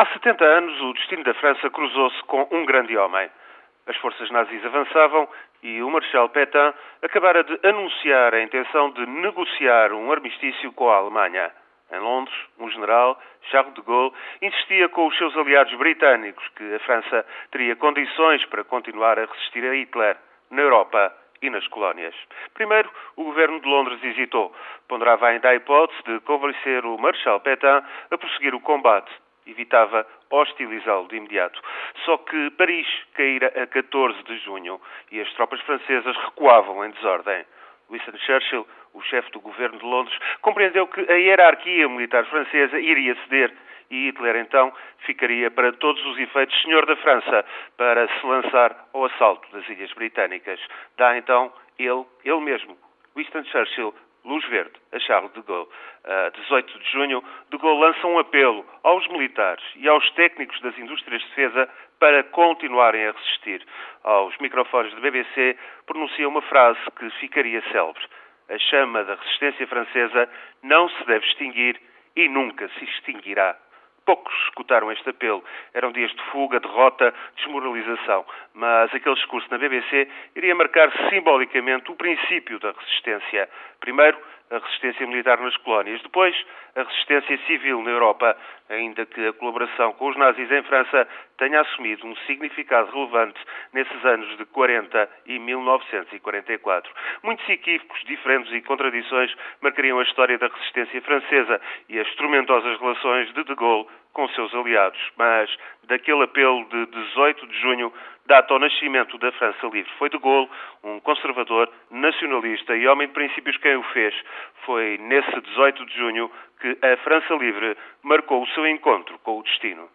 Há 70 anos, o destino da França cruzou-se com um grande homem. As forças nazis avançavam e o Marshal Pétain acabara de anunciar a intenção de negociar um armistício com a Alemanha. Em Londres, um general, Charles de Gaulle, insistia com os seus aliados britânicos que a França teria condições para continuar a resistir a Hitler na Europa e nas colónias. Primeiro, o governo de Londres hesitou. Ponderava ainda a hipótese de convencer o Marshal Pétain a prosseguir o combate evitava hostilizá-lo de imediato. Só que Paris caíra a 14 de junho e as tropas francesas recuavam em desordem. Winston Churchill, o chefe do governo de Londres, compreendeu que a hierarquia militar francesa iria ceder e Hitler então ficaria para todos os efeitos senhor da França para se lançar ao assalto das Ilhas Britânicas. Dá então ele, ele mesmo, Winston Churchill, luz verde a Charles de Gaulle. A 18 de junho, de Gaulle lança um apelo aos militares e aos técnicos das indústrias de defesa para continuarem a resistir. Aos microfones da BBC pronuncia uma frase que ficaria célebre. A chama da resistência francesa não se deve extinguir e nunca se extinguirá. Poucos escutaram este apelo. Eram dias de fuga, derrota, desmoralização. Mas aquele discurso na BBC iria marcar simbolicamente o princípio da resistência. Primeiro, a resistência militar nas colónias. Depois, a resistência civil na Europa, ainda que a colaboração com os nazis em França tenha assumido um significado relevante nesses anos de 40 e 1944. Muitos equívocos, diferentes e contradições marcariam a história da resistência francesa e as tormentosas relações de De Gaulle com seus aliados. Mas daquele apelo de 18 de junho data ao nascimento da França Livre. Foi de Gaulle, um conservador, nacionalista e homem de princípios quem o fez. Foi nesse 18 de junho que a França Livre marcou o seu encontro com o destino.